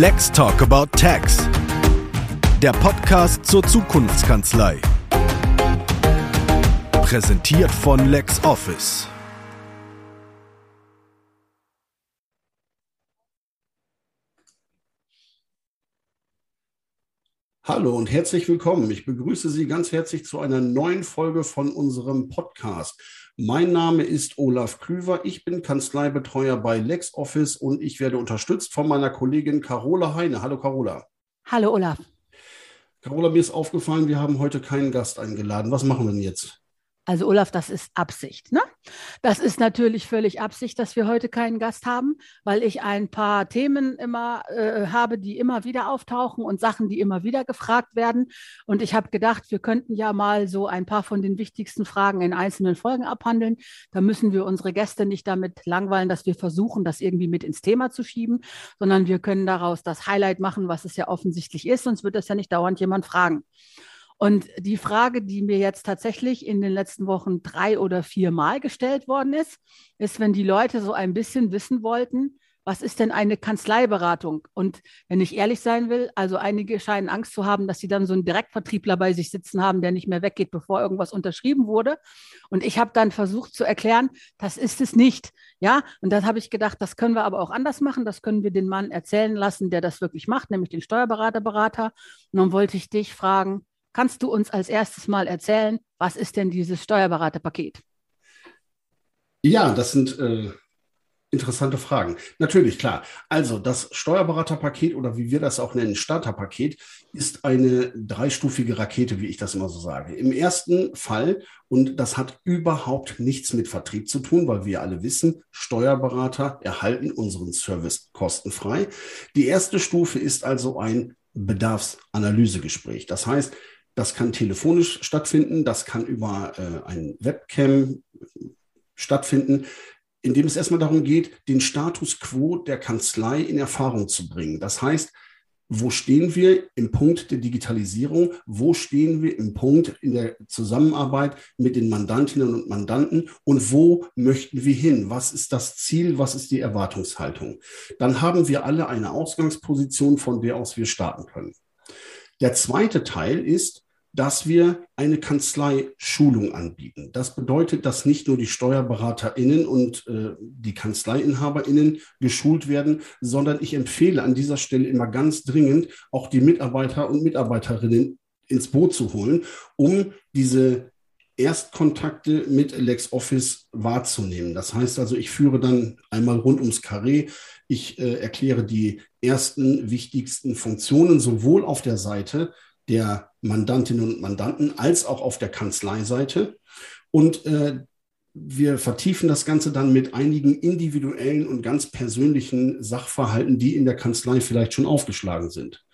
Let's Talk About Tax. Der Podcast zur Zukunftskanzlei. Präsentiert von LexOffice. Hallo und herzlich willkommen. Ich begrüße Sie ganz herzlich zu einer neuen Folge von unserem Podcast. Mein Name ist Olaf Klüver. Ich bin Kanzleibetreuer bei LexOffice und ich werde unterstützt von meiner Kollegin Carola Heine. Hallo Carola. Hallo Olaf. Carola, mir ist aufgefallen, wir haben heute keinen Gast eingeladen. Was machen wir denn jetzt? Also Olaf, das ist Absicht. Ne? Das ist natürlich völlig Absicht, dass wir heute keinen Gast haben, weil ich ein paar Themen immer äh, habe, die immer wieder auftauchen und Sachen, die immer wieder gefragt werden. Und ich habe gedacht, wir könnten ja mal so ein paar von den wichtigsten Fragen in einzelnen Folgen abhandeln. Da müssen wir unsere Gäste nicht damit langweilen, dass wir versuchen, das irgendwie mit ins Thema zu schieben, sondern wir können daraus das Highlight machen, was es ja offensichtlich ist, sonst wird das ja nicht dauernd jemand fragen. Und die Frage, die mir jetzt tatsächlich in den letzten Wochen drei oder vier Mal gestellt worden ist, ist, wenn die Leute so ein bisschen wissen wollten, was ist denn eine Kanzleiberatung? Und wenn ich ehrlich sein will, also einige scheinen Angst zu haben, dass sie dann so einen Direktvertriebler bei sich sitzen haben, der nicht mehr weggeht, bevor irgendwas unterschrieben wurde. Und ich habe dann versucht zu erklären, das ist es nicht. Ja, und dann habe ich gedacht, das können wir aber auch anders machen. Das können wir den Mann erzählen lassen, der das wirklich macht, nämlich den Steuerberaterberater. Und dann wollte ich dich fragen, Kannst du uns als erstes mal erzählen, was ist denn dieses Steuerberaterpaket? Ja, das sind äh, interessante Fragen. Natürlich, klar. Also das Steuerberaterpaket oder wie wir das auch nennen, Starterpaket, ist eine dreistufige Rakete, wie ich das immer so sage. Im ersten Fall, und das hat überhaupt nichts mit Vertrieb zu tun, weil wir alle wissen, Steuerberater erhalten unseren Service kostenfrei. Die erste Stufe ist also ein Bedarfsanalysegespräch. Das heißt, das kann telefonisch stattfinden, das kann über äh, ein Webcam stattfinden, in dem es erstmal darum geht, den Status quo der Kanzlei in Erfahrung zu bringen. Das heißt, wo stehen wir im Punkt der Digitalisierung? Wo stehen wir im Punkt in der Zusammenarbeit mit den Mandantinnen und Mandanten? Und wo möchten wir hin? Was ist das Ziel? Was ist die Erwartungshaltung? Dann haben wir alle eine Ausgangsposition, von der aus wir starten können. Der zweite Teil ist, dass wir eine Kanzlei-Schulung anbieten. Das bedeutet, dass nicht nur die SteuerberaterInnen und äh, die KanzleiinhaberInnen geschult werden, sondern ich empfehle an dieser Stelle immer ganz dringend, auch die Mitarbeiter und Mitarbeiterinnen ins Boot zu holen, um diese Erstkontakte mit LexOffice wahrzunehmen. Das heißt also, ich führe dann einmal rund ums Karree. Ich äh, erkläre die ersten wichtigsten Funktionen sowohl auf der Seite der Mandantinnen und Mandanten als auch auf der Kanzleiseite. Und äh, wir vertiefen das Ganze dann mit einigen individuellen und ganz persönlichen Sachverhalten, die in der Kanzlei vielleicht schon aufgeschlagen sind.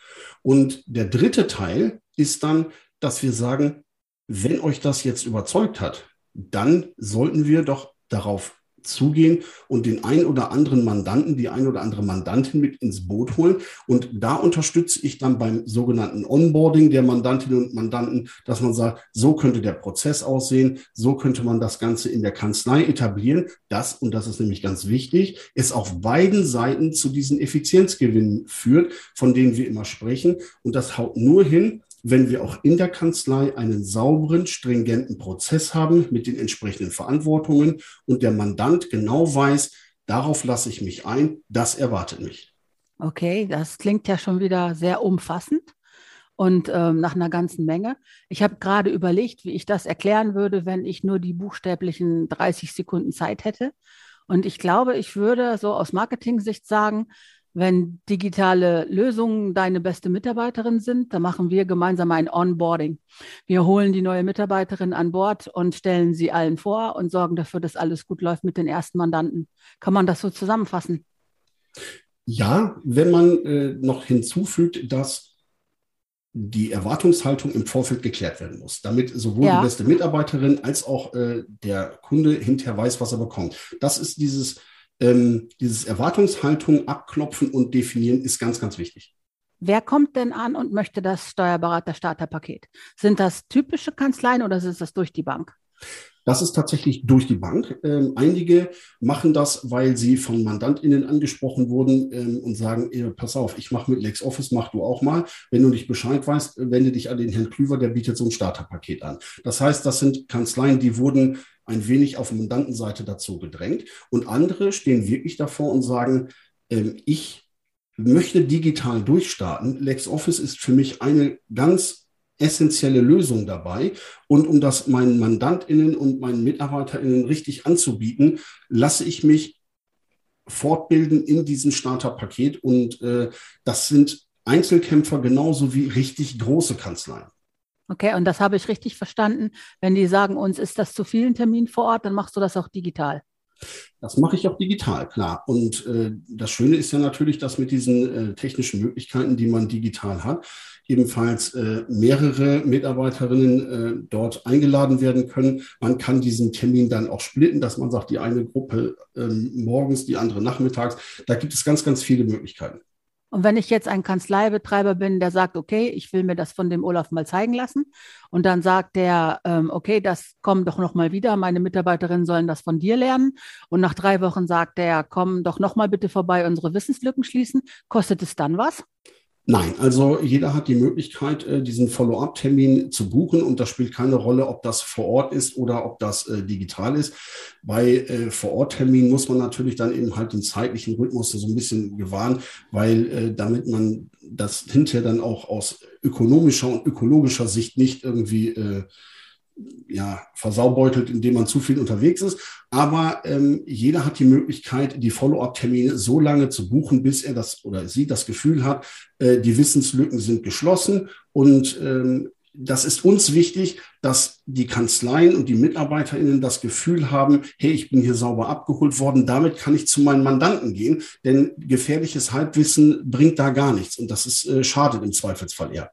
Und der dritte Teil ist dann, dass wir sagen, wenn euch das jetzt überzeugt hat, dann sollten wir doch darauf zugehen und den ein oder anderen Mandanten, die ein oder andere Mandantin mit ins Boot holen. Und da unterstütze ich dann beim sogenannten Onboarding der Mandantinnen und Mandanten, dass man sagt, so könnte der Prozess aussehen, so könnte man das Ganze in der Kanzlei etablieren. Das, und das ist nämlich ganz wichtig, es auf beiden Seiten zu diesen Effizienzgewinnen führt, von denen wir immer sprechen. Und das haut nur hin, wenn wir auch in der Kanzlei einen sauberen, stringenten Prozess haben mit den entsprechenden Verantwortungen und der Mandant genau weiß, darauf lasse ich mich ein, das erwartet mich. Okay, das klingt ja schon wieder sehr umfassend und ähm, nach einer ganzen Menge. Ich habe gerade überlegt, wie ich das erklären würde, wenn ich nur die buchstäblichen 30 Sekunden Zeit hätte. Und ich glaube, ich würde so aus Marketing-Sicht sagen, wenn digitale Lösungen deine beste Mitarbeiterin sind, dann machen wir gemeinsam ein Onboarding. Wir holen die neue Mitarbeiterin an Bord und stellen sie allen vor und sorgen dafür, dass alles gut läuft mit den ersten Mandanten. Kann man das so zusammenfassen? Ja, wenn man äh, noch hinzufügt, dass die Erwartungshaltung im Vorfeld geklärt werden muss, damit sowohl ja. die beste Mitarbeiterin als auch äh, der Kunde hinterher weiß, was er bekommt. Das ist dieses ähm, dieses Erwartungshaltung abklopfen und definieren ist ganz, ganz wichtig. Wer kommt denn an und möchte das Steuerberater-Starterpaket? Sind das typische Kanzleien oder ist das durch die Bank? Das ist tatsächlich durch die Bank. Ähm, einige machen das, weil sie von MandantInnen angesprochen wurden ähm, und sagen, eh, pass auf, ich mache mit LexOffice, mach du auch mal. Wenn du nicht Bescheid weißt, wende dich an den Herrn Klüver, der bietet so ein Starterpaket an. Das heißt, das sind Kanzleien, die wurden ein wenig auf Mandantenseite dazu gedrängt. Und andere stehen wirklich davor und sagen, ähm, ich möchte digital durchstarten. LexOffice ist für mich eine ganz essentielle Lösung dabei. Und um das meinen MandantInnen und meinen MitarbeiterInnen richtig anzubieten, lasse ich mich fortbilden in diesem Starterpaket. Und äh, das sind Einzelkämpfer genauso wie richtig große Kanzleien. Okay, und das habe ich richtig verstanden. Wenn die sagen, uns ist das zu vielen Terminen vor Ort, dann machst du das auch digital. Das mache ich auch digital, klar. Und äh, das Schöne ist ja natürlich, dass mit diesen äh, technischen Möglichkeiten, die man digital hat, ebenfalls äh, mehrere Mitarbeiterinnen äh, dort eingeladen werden können. Man kann diesen Termin dann auch splitten, dass man sagt, die eine Gruppe ähm, morgens, die andere nachmittags. Da gibt es ganz, ganz viele Möglichkeiten. Und wenn ich jetzt ein Kanzleibetreiber bin, der sagt, okay, ich will mir das von dem Olaf mal zeigen lassen, und dann sagt der, ähm, okay, das kommt doch noch mal wieder, meine Mitarbeiterinnen sollen das von dir lernen. Und nach drei Wochen sagt der, komm doch noch mal bitte vorbei, unsere Wissenslücken schließen. Kostet es dann was? Nein, also jeder hat die Möglichkeit, äh, diesen Follow-up-Termin zu buchen und das spielt keine Rolle, ob das vor Ort ist oder ob das äh, digital ist. Bei äh, Vor-Ort-Terminen muss man natürlich dann eben halt den zeitlichen Rhythmus so ein bisschen gewahren, weil damit man das hinterher dann auch aus ökonomischer und ökologischer Sicht nicht irgendwie ja, versaubeutelt, indem man zu viel unterwegs ist. Aber ähm, jeder hat die Möglichkeit, die Follow-up-Termine so lange zu buchen, bis er das oder sie das Gefühl hat, äh, die Wissenslücken sind geschlossen. Und ähm, das ist uns wichtig, dass die Kanzleien und die MitarbeiterInnen das Gefühl haben, hey, ich bin hier sauber abgeholt worden, damit kann ich zu meinen Mandanten gehen, denn gefährliches Halbwissen bringt da gar nichts und das ist äh, schadet im Zweifelsfall eher.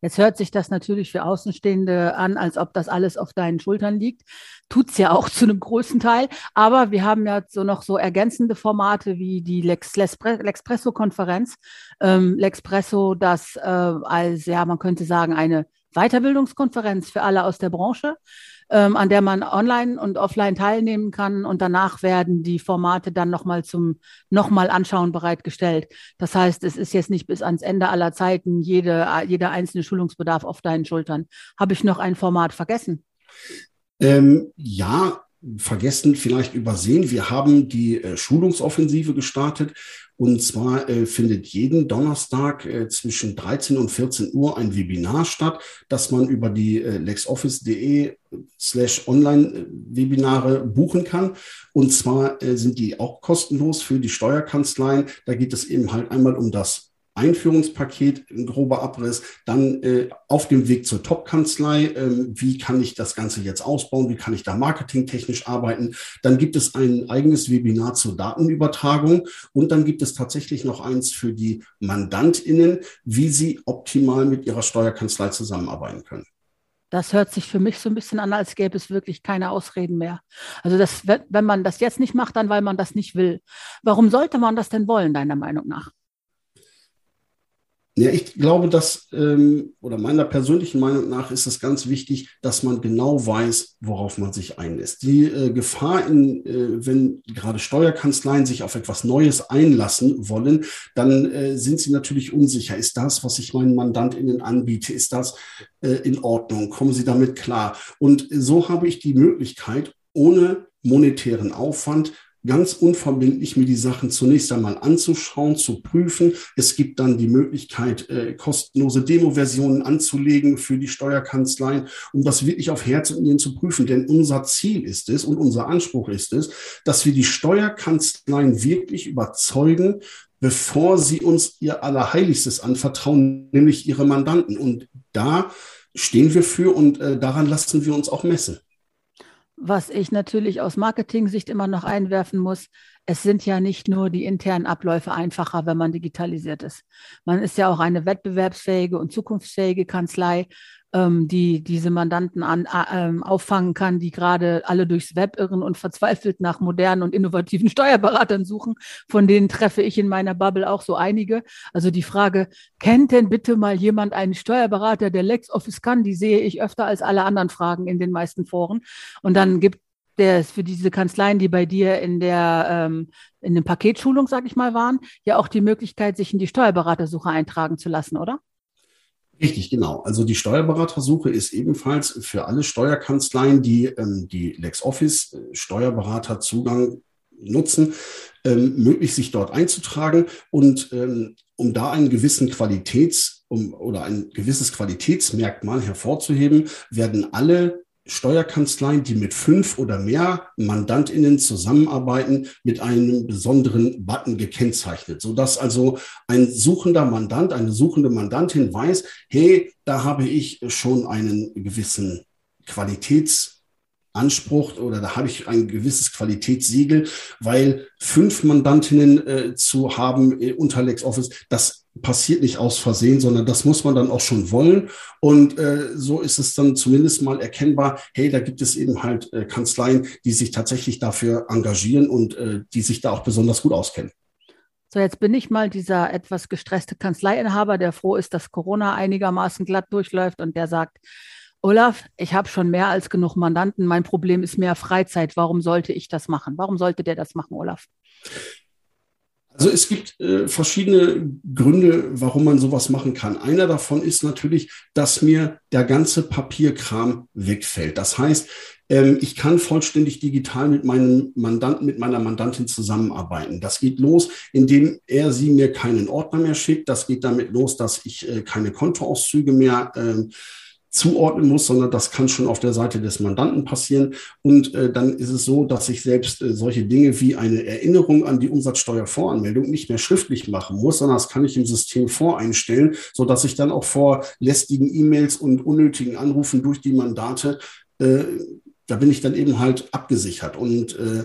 Jetzt hört sich das natürlich für Außenstehende an, als ob das alles auf deinen Schultern liegt. Tut's ja auch zu einem großen Teil. Aber wir haben ja so noch so ergänzende Formate wie die Lex, Lexpresso-Konferenz. Ähm, Lexpresso, das äh, als, ja, man könnte sagen, eine Weiterbildungskonferenz für alle aus der Branche ähm, an der man online und offline teilnehmen kann. Und danach werden die Formate dann nochmal zum nochmal anschauen bereitgestellt. Das heißt, es ist jetzt nicht bis ans Ende aller Zeiten jede, jeder einzelne Schulungsbedarf auf deinen Schultern. Habe ich noch ein Format vergessen? Ähm, ja, vergessen, vielleicht übersehen. Wir haben die äh, Schulungsoffensive gestartet. Und zwar äh, findet jeden Donnerstag äh, zwischen 13 und 14 Uhr ein Webinar statt, das man über die äh, lexoffice.de slash Online-Webinare buchen kann. Und zwar äh, sind die auch kostenlos für die Steuerkanzleien. Da geht es eben halt einmal um das Einführungspaket, ein grober Abriss, dann äh, auf dem Weg zur Top-Kanzlei, äh, wie kann ich das Ganze jetzt ausbauen, wie kann ich da marketingtechnisch arbeiten. Dann gibt es ein eigenes Webinar zur Datenübertragung und dann gibt es tatsächlich noch eins für die MandantInnen, wie sie optimal mit ihrer Steuerkanzlei zusammenarbeiten können. Das hört sich für mich so ein bisschen an, als gäbe es wirklich keine Ausreden mehr. Also das, wenn man das jetzt nicht macht, dann weil man das nicht will. Warum sollte man das denn wollen, deiner Meinung nach? Ja, ich glaube, dass, ähm, oder meiner persönlichen Meinung nach ist es ganz wichtig, dass man genau weiß, worauf man sich einlässt. Die äh, Gefahr, in, äh, wenn gerade Steuerkanzleien sich auf etwas Neues einlassen wollen, dann äh, sind sie natürlich unsicher. Ist das, was ich meinen MandantInnen anbiete, ist das äh, in Ordnung? Kommen sie damit klar? Und so habe ich die Möglichkeit, ohne monetären Aufwand ganz unverbindlich mir die Sachen zunächst einmal anzuschauen, zu prüfen. Es gibt dann die Möglichkeit, äh, kostenlose Demo-Versionen anzulegen für die Steuerkanzleien, um das wirklich auf Herz und Nieren zu prüfen. Denn unser Ziel ist es und unser Anspruch ist es, dass wir die Steuerkanzleien wirklich überzeugen, bevor sie uns ihr Allerheiligstes anvertrauen, nämlich ihre Mandanten. Und da stehen wir für und äh, daran lassen wir uns auch messen. Was ich natürlich aus Marketing-Sicht immer noch einwerfen muss, es sind ja nicht nur die internen Abläufe einfacher, wenn man digitalisiert ist. Man ist ja auch eine wettbewerbsfähige und zukunftsfähige Kanzlei ähm, die diese Mandanten an, äh, auffangen kann, die gerade alle durchs Web irren und verzweifelt nach modernen und innovativen Steuerberatern suchen. Von denen treffe ich in meiner Bubble auch so einige. Also die Frage, kennt denn bitte mal jemand einen Steuerberater, der LexOffice kann? Die sehe ich öfter als alle anderen Fragen in den meisten Foren. Und dann gibt der für diese Kanzleien, die bei dir in der ähm, in den Paketschulung, sag ich mal, waren, ja auch die Möglichkeit, sich in die Steuerberatersuche eintragen zu lassen, oder? Richtig, genau. Also die Steuerberatersuche ist ebenfalls für alle Steuerkanzleien, die ähm, die LexOffice äh, Steuerberaterzugang nutzen, ähm, möglich, sich dort einzutragen und ähm, um da einen gewissen Qualitäts- um, oder ein gewisses Qualitätsmerkmal hervorzuheben, werden alle Steuerkanzleien, die mit fünf oder mehr MandantInnen zusammenarbeiten, mit einem besonderen Button gekennzeichnet, sodass also ein suchender Mandant, eine suchende Mandantin weiß, hey, da habe ich schon einen gewissen Qualitätsanspruch oder da habe ich ein gewisses Qualitätssiegel, weil fünf Mandantinnen äh, zu haben äh, unter LexOffice, das passiert nicht aus Versehen, sondern das muss man dann auch schon wollen. Und äh, so ist es dann zumindest mal erkennbar, hey, da gibt es eben halt äh, Kanzleien, die sich tatsächlich dafür engagieren und äh, die sich da auch besonders gut auskennen. So, jetzt bin ich mal dieser etwas gestresste Kanzleiinhaber, der froh ist, dass Corona einigermaßen glatt durchläuft und der sagt, Olaf, ich habe schon mehr als genug Mandanten. Mein Problem ist mehr Freizeit. Warum sollte ich das machen? Warum sollte der das machen, Olaf? Also es gibt äh, verschiedene Gründe, warum man sowas machen kann. Einer davon ist natürlich, dass mir der ganze Papierkram wegfällt. Das heißt, ähm, ich kann vollständig digital mit meinem Mandanten, mit meiner Mandantin zusammenarbeiten. Das geht los, indem er sie mir keinen Ordner mehr schickt. Das geht damit los, dass ich äh, keine Kontoauszüge mehr äh, zuordnen muss, sondern das kann schon auf der Seite des Mandanten passieren. Und äh, dann ist es so, dass ich selbst äh, solche Dinge wie eine Erinnerung an die Umsatzsteuervoranmeldung nicht mehr schriftlich machen muss, sondern das kann ich im System voreinstellen, so dass ich dann auch vor lästigen E-Mails und unnötigen Anrufen durch die Mandate äh, da bin ich dann eben halt abgesichert. Und äh,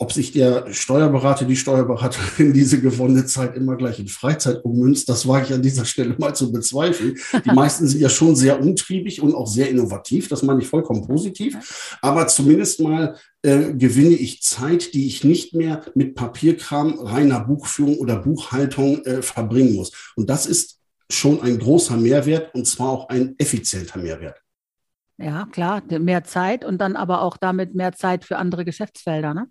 ob sich der Steuerberater, die Steuerberaterin diese gewonnene Zeit immer gleich in Freizeit ummünzt, das wage ich an dieser Stelle mal zu bezweifeln. Die meisten sind ja schon sehr umtriebig und auch sehr innovativ. Das meine ich vollkommen positiv. Aber zumindest mal äh, gewinne ich Zeit, die ich nicht mehr mit Papierkram, reiner Buchführung oder Buchhaltung äh, verbringen muss. Und das ist schon ein großer Mehrwert und zwar auch ein effizienter Mehrwert. Ja, klar, mehr Zeit und dann aber auch damit mehr Zeit für andere Geschäftsfelder, ne?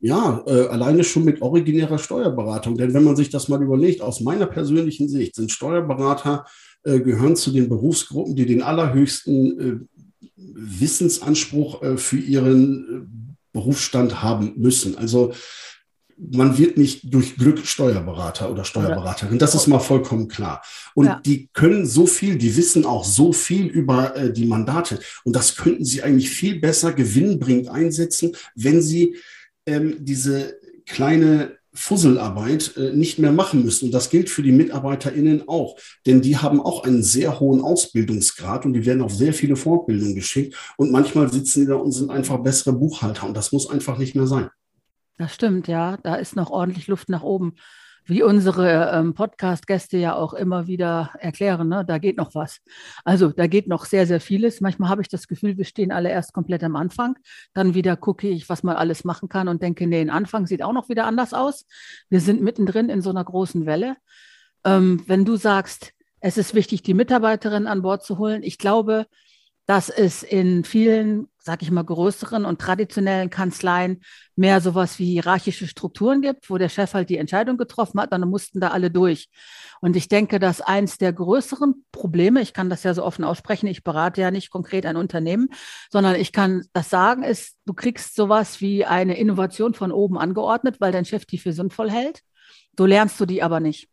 Ja, äh, alleine schon mit originärer Steuerberatung. Denn wenn man sich das mal überlegt, aus meiner persönlichen Sicht sind Steuerberater äh, gehören zu den Berufsgruppen, die den allerhöchsten äh, Wissensanspruch äh, für ihren äh, Berufsstand haben müssen. Also man wird nicht durch Glück Steuerberater oder Steuerberaterin. Das ist mal vollkommen klar. Und ja. die können so viel, die wissen auch so viel über äh, die Mandate. Und das könnten sie eigentlich viel besser gewinnbringend einsetzen, wenn sie ähm, diese kleine Fusselarbeit äh, nicht mehr machen müssen. Und das gilt für die MitarbeiterInnen auch. Denn die haben auch einen sehr hohen Ausbildungsgrad und die werden auf sehr viele Fortbildungen geschickt. Und manchmal sitzen die da und sind einfach bessere Buchhalter. Und das muss einfach nicht mehr sein. Das stimmt, ja. Da ist noch ordentlich Luft nach oben wie unsere ähm, Podcast-Gäste ja auch immer wieder erklären, ne, da geht noch was. Also da geht noch sehr, sehr vieles. Manchmal habe ich das Gefühl, wir stehen alle erst komplett am Anfang. Dann wieder gucke ich, was man alles machen kann und denke, nee, ein Anfang sieht auch noch wieder anders aus. Wir sind mittendrin in so einer großen Welle. Ähm, wenn du sagst, es ist wichtig, die Mitarbeiterin an Bord zu holen, ich glaube, dass es in vielen, sag ich mal, größeren und traditionellen Kanzleien mehr sowas wie hierarchische Strukturen gibt, wo der Chef halt die Entscheidung getroffen hat, dann mussten da alle durch. Und ich denke, dass eins der größeren Probleme, ich kann das ja so offen aussprechen, ich berate ja nicht konkret ein Unternehmen, sondern ich kann das sagen, ist, du kriegst sowas wie eine Innovation von oben angeordnet, weil dein Chef die für sinnvoll hält. Du lernst du die aber nicht.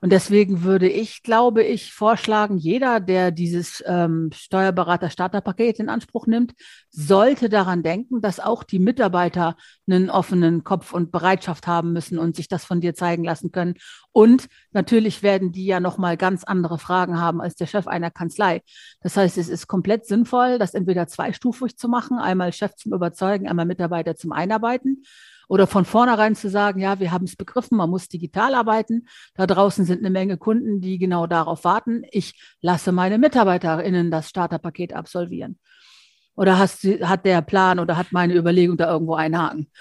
Und deswegen würde ich, glaube ich, vorschlagen, jeder, der dieses ähm, Steuerberater-Starterpaket in Anspruch nimmt, sollte daran denken, dass auch die Mitarbeiter einen offenen Kopf und Bereitschaft haben müssen und sich das von dir zeigen lassen können, Und natürlich werden die ja nochmal ganz andere Fragen haben als der Chef einer Kanzlei. Das heißt, es ist komplett sinnvoll, das entweder zweistufig zu machen, einmal Chef zum Überzeugen, einmal Mitarbeiter zum Einarbeiten. Oder von vornherein zu sagen, ja, wir haben es begriffen, man muss digital arbeiten. Da draußen sind eine Menge Kunden, die genau darauf warten. Ich lasse meine MitarbeiterInnen das Starterpaket absolvieren. Oder hast, hat der Plan oder hat meine Überlegung da irgendwo einen Haken?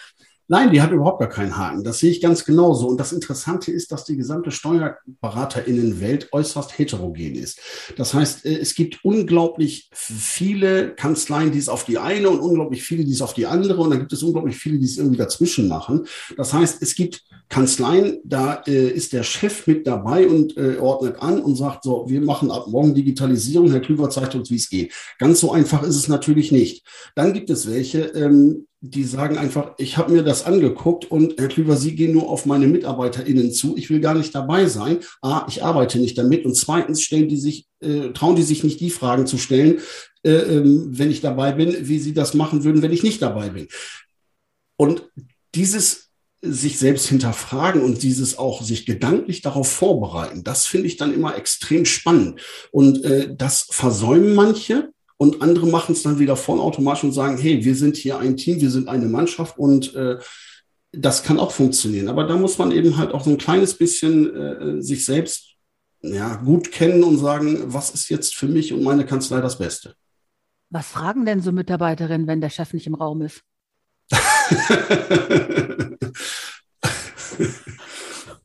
Nein, die hat überhaupt gar keinen Haken. Das sehe ich ganz genauso. Und das Interessante ist, dass die gesamte Steuerberaterinnenwelt äußerst heterogen ist. Das heißt, äh, es gibt unglaublich viele Kanzleien, die es auf die eine und unglaublich viele, die es auf die andere. Und dann gibt es unglaublich viele, die es irgendwie dazwischen machen. Das heißt, es gibt Kanzleien, da äh, ist der Chef mit dabei und äh, ordnet an und sagt so, wir machen ab morgen Digitalisierung. Herr Klüver zeigt uns, wie es geht. Ganz so einfach ist es natürlich nicht. Dann gibt es welche, ähm, die sagen einfach, ich habe mir das angeguckt und Herr Klüver, Sie gehen nur auf meine MitarbeiterInnen zu. Ich will gar nicht dabei sein. A, ich arbeite nicht damit. Und zweitens stellen die sich, äh, trauen die sich nicht die Fragen zu stellen, äh, ähm, wenn ich dabei bin, wie sie das machen würden, wenn ich nicht dabei bin. Und dieses sich selbst hinterfragen und dieses auch sich gedanklich darauf vorbereiten, das finde ich dann immer extrem spannend. Und äh, das versäumen manche, und andere machen es dann wieder vollautomatisch und sagen, hey, wir sind hier ein Team, wir sind eine Mannschaft und äh, das kann auch funktionieren. Aber da muss man eben halt auch so ein kleines bisschen äh, sich selbst ja, gut kennen und sagen, was ist jetzt für mich und meine Kanzlei das Beste. Was fragen denn so Mitarbeiterinnen, wenn der Chef nicht im Raum ist?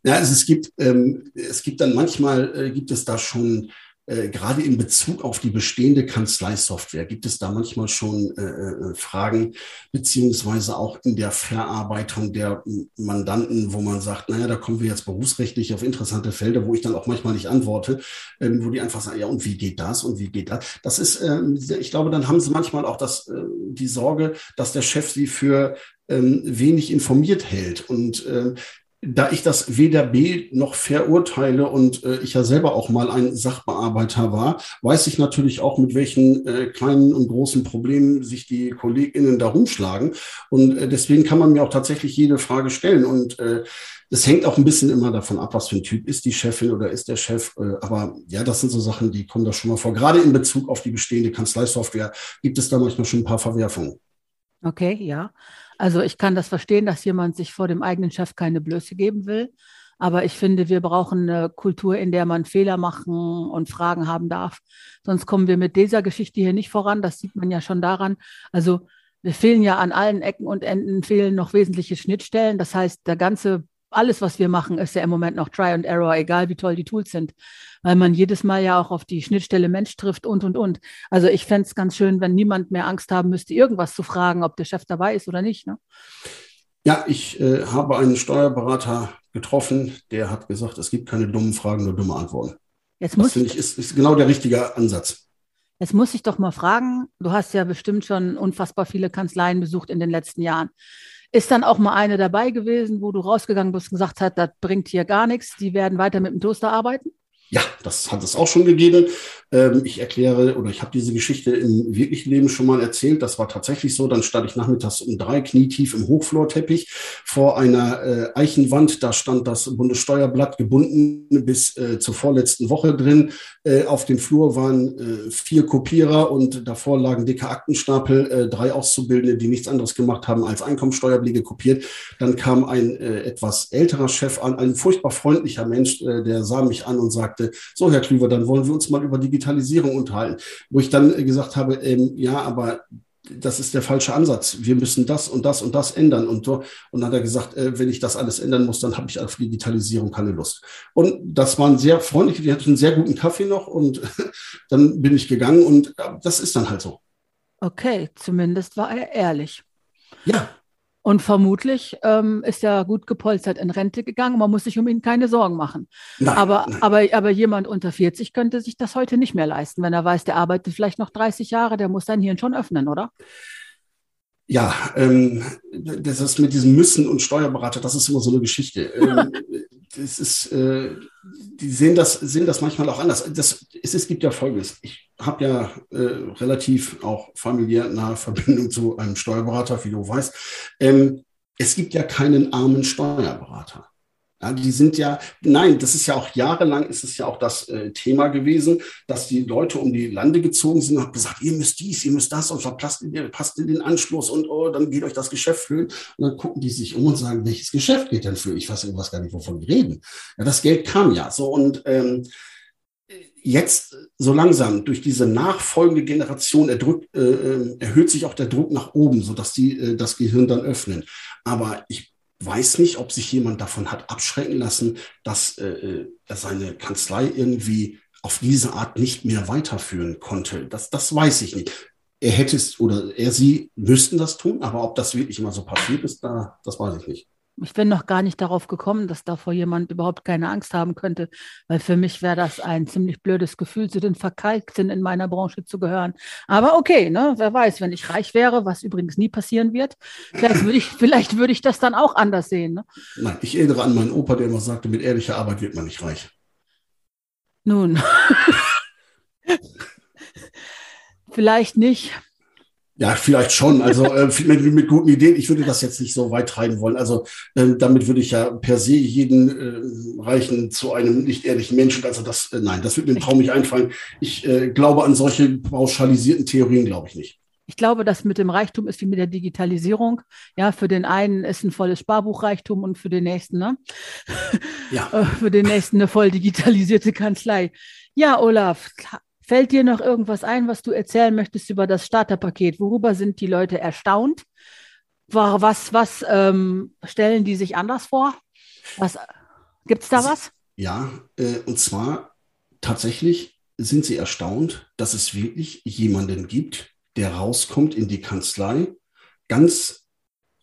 ja, also es gibt, ähm, es gibt dann manchmal, äh, gibt es da schon äh, gerade in Bezug auf die bestehende Kanzleisoftware gibt es da manchmal schon äh, äh, Fragen, beziehungsweise auch in der Verarbeitung der Mandanten, wo man sagt, naja, da kommen wir jetzt berufsrechtlich auf interessante Felder, wo ich dann auch manchmal nicht antworte, ähm, wo die einfach sagen, ja, und wie geht das und wie geht das? Das ist, äh, ich glaube, dann haben sie manchmal auch das, äh, die Sorge, dass der Chef sie für ähm, wenig informiert hält. Und äh, da ich das weder B noch verurteile und äh, ich ja selber auch mal ein Sachbearbeiter war, weiß ich natürlich auch, mit welchen äh, kleinen und großen Problemen sich die KollegInnen da rumschlagen. Und äh, deswegen kann man mir auch tatsächlich jede Frage stellen. Und äh, das hängt auch ein bisschen immer davon ab, was für ein Typ ist die Chefin oder ist der Chef. Äh, aber ja, das sind so Sachen, die kommen da schon mal vor. Gerade in Bezug auf die bestehende Kanzleisoftware gibt es da manchmal schon ein paar Verwerfungen. Okay, ja. Also ich kann das verstehen, dass jemand sich vor dem eigenen Chef keine Blöße geben will. Aber ich finde, wir brauchen eine Kultur, in der man Fehler machen und Fragen haben darf. Sonst kommen wir mit dieser Geschichte hier nicht voran. Das sieht man ja schon daran. Also wir fehlen ja an allen Ecken und Enden, fehlen noch wesentliche Schnittstellen. Das heißt, der ganze alles, was wir machen, ist ja im Moment noch Try and Error, egal wie toll die Tools sind, weil man jedes Mal ja auch auf die Schnittstelle Mensch trifft und, und, und. Also ich fände es ganz schön, wenn niemand mehr Angst haben müsste, irgendwas zu fragen, ob der Chef dabei ist oder nicht. Ne? Ja, ich äh, habe einen Steuerberater getroffen, der hat gesagt, es gibt keine dummen Fragen, nur dumme Antworten. Jetzt muss das finde ich, ist, ist genau der richtige Ansatz. Jetzt muss ich doch mal fragen, du hast ja bestimmt schon unfassbar viele Kanzleien besucht in den letzten Jahren. Ist dann auch mal eine dabei gewesen, wo du rausgegangen bist und gesagt hast, das bringt hier gar nichts, die werden weiter mit dem Toaster arbeiten? Ja, das hat es auch schon gegeben. Ähm, ich erkläre oder ich habe diese Geschichte im wirklichen Leben schon mal erzählt. Das war tatsächlich so. Dann stand ich nachmittags um drei knietief im Hochflorteppich vor einer äh, Eichenwand. Da stand das Bundessteuerblatt gebunden bis äh, zur vorletzten Woche drin. Äh, auf dem Flur waren vier Kopierer und davor lagen dicke Aktenstapel, drei Auszubildende, die nichts anderes gemacht haben als Einkommensteuerbelege kopiert. Dann kam ein etwas älterer Chef an, ein furchtbar freundlicher Mensch, der sah mich an und sagte, sagte, so Herr Klüver, dann wollen wir uns mal über Digitalisierung unterhalten. Wo ich dann gesagt habe, ähm, ja, aber das ist der falsche Ansatz. Wir müssen das und das und das ändern. Und, so. und dann hat er gesagt, äh, wenn ich das alles ändern muss, dann habe ich auf Digitalisierung keine Lust. Und das waren sehr freundliche, die hatten einen sehr guten Kaffee noch und dann bin ich gegangen und äh, das ist dann halt so. Okay, zumindest war er ehrlich. Ja, und vermutlich ähm, ist er gut gepolstert in Rente gegangen. Man muss sich um ihn keine Sorgen machen. Nein, aber, nein. aber, aber jemand unter 40 könnte sich das heute nicht mehr leisten, wenn er weiß, der arbeitet vielleicht noch 30 Jahre, der muss sein Hirn schon öffnen, oder? Ja, ähm, das ist mit diesem Müssen und Steuerberater, das ist immer so eine Geschichte. ähm, das ist, äh, die sehen das, sehen das manchmal auch anders. Das, es, es gibt ja Folgendes. Ich habe ja äh, relativ auch familiär nahe Verbindung zu einem Steuerberater, wie du weißt. Ähm, es gibt ja keinen armen Steuerberater. Ja, die sind ja, nein, das ist ja auch jahrelang ist es ja auch das äh, Thema gewesen, dass die Leute um die Lande gezogen sind und haben gesagt, ihr müsst dies, ihr müsst das und verpasst in, passt in den Anschluss und oh, dann geht euch das Geschäft füllen. Und dann gucken die sich um und sagen, welches Geschäft geht denn für? Ich weiß irgendwas gar nicht, wovon die reden. Ja, das Geld kam ja so und ähm, jetzt so langsam durch diese nachfolgende Generation erdrückt, äh, äh erhöht sich auch der Druck nach oben, sodass die äh, das Gehirn dann öffnen. Aber ich weiß nicht, ob sich jemand davon hat abschrecken lassen, dass äh, äh, er seine Kanzlei irgendwie auf diese Art nicht mehr weiterführen konnte. Das, das weiß ich nicht. Er hätte es oder er, sie müssten das tun, aber ob das wirklich immer so passiert ist, da, das weiß ich nicht ich bin noch gar nicht darauf gekommen, dass davor jemand überhaupt keine Angst haben könnte, weil für mich wäre das ein ziemlich blödes Gefühl, zu den Verkalkten in meiner Branche zu gehören. Aber okay, ne, wer weiß, wenn ich reich wäre, was übrigens nie passieren wird, vielleicht würde ich, vielleicht würde ich das dann auch anders sehen. Ne? Nein, ich erinnere an meinen Opa, der immer sagte, mit ehrlicher Arbeit wird man nicht reich. Nun, vielleicht nicht. Ja, vielleicht schon. Also äh, mit, mit, guten Ideen. Ich würde das jetzt nicht so weit treiben wollen. Also äh, damit würde ich ja per se jeden äh, reichen zu einem nicht ehrlichen Menschen. Also das, äh, nein, das wird mir Traum nicht einfallen. Ich äh, glaube an solche pauschalisierten Theorien, glaube ich nicht. Ich glaube, das mit dem Reichtum ist wie mit der Digitalisierung. Ja, für den einen ist ein volles Sparbuchreichtum und für den nächsten, ne? Ja. Für den nächsten eine voll digitalisierte Kanzlei. Ja, Olaf, Fällt dir noch irgendwas ein, was du erzählen möchtest über das Starterpaket? Worüber sind die Leute erstaunt? Was, was ähm, stellen die sich anders vor? Gibt es da was? Ja, äh, und zwar tatsächlich sind sie erstaunt, dass es wirklich jemanden gibt, der rauskommt in die Kanzlei, ganz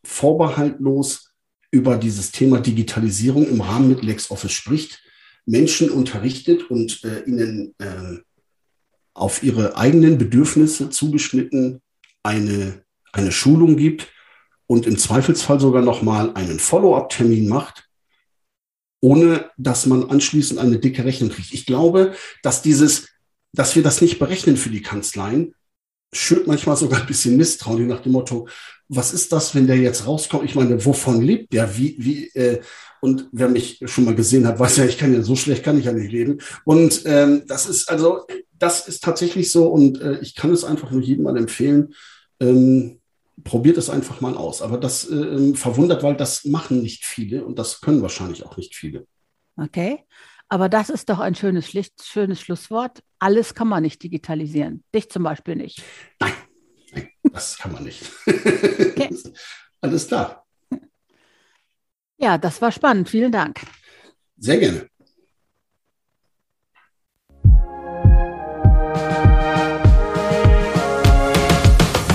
vorbehaltlos über dieses Thema Digitalisierung im Rahmen mit LexOffice spricht, Menschen unterrichtet und äh, ihnen äh, auf ihre eigenen Bedürfnisse zugeschnitten eine, eine Schulung gibt und im Zweifelsfall sogar nochmal einen Follow-up-Termin macht, ohne dass man anschließend eine dicke Rechnung kriegt. Ich glaube, dass dieses, dass wir das nicht berechnen für die Kanzleien, schürt manchmal sogar ein bisschen Misstrauen, nach dem Motto, was ist das, wenn der jetzt rauskommt? Ich meine, wovon lebt der? Wie, wie, äh, und wer mich schon mal gesehen hat, weiß ja, ich kann ja so schlecht kann ich ja nicht leben. Und ähm, das ist also, das ist tatsächlich so und äh, ich kann es einfach nur jedem mal empfehlen. Ähm, probiert es einfach mal aus. Aber das äh, verwundert, weil das machen nicht viele und das können wahrscheinlich auch nicht viele. Okay. Aber das ist doch ein schönes, schönes Schlusswort. Alles kann man nicht digitalisieren. Dich zum Beispiel nicht. Nein, nein das kann man nicht. Okay. Alles klar. Ja, das war spannend. Vielen Dank. Sehr gerne.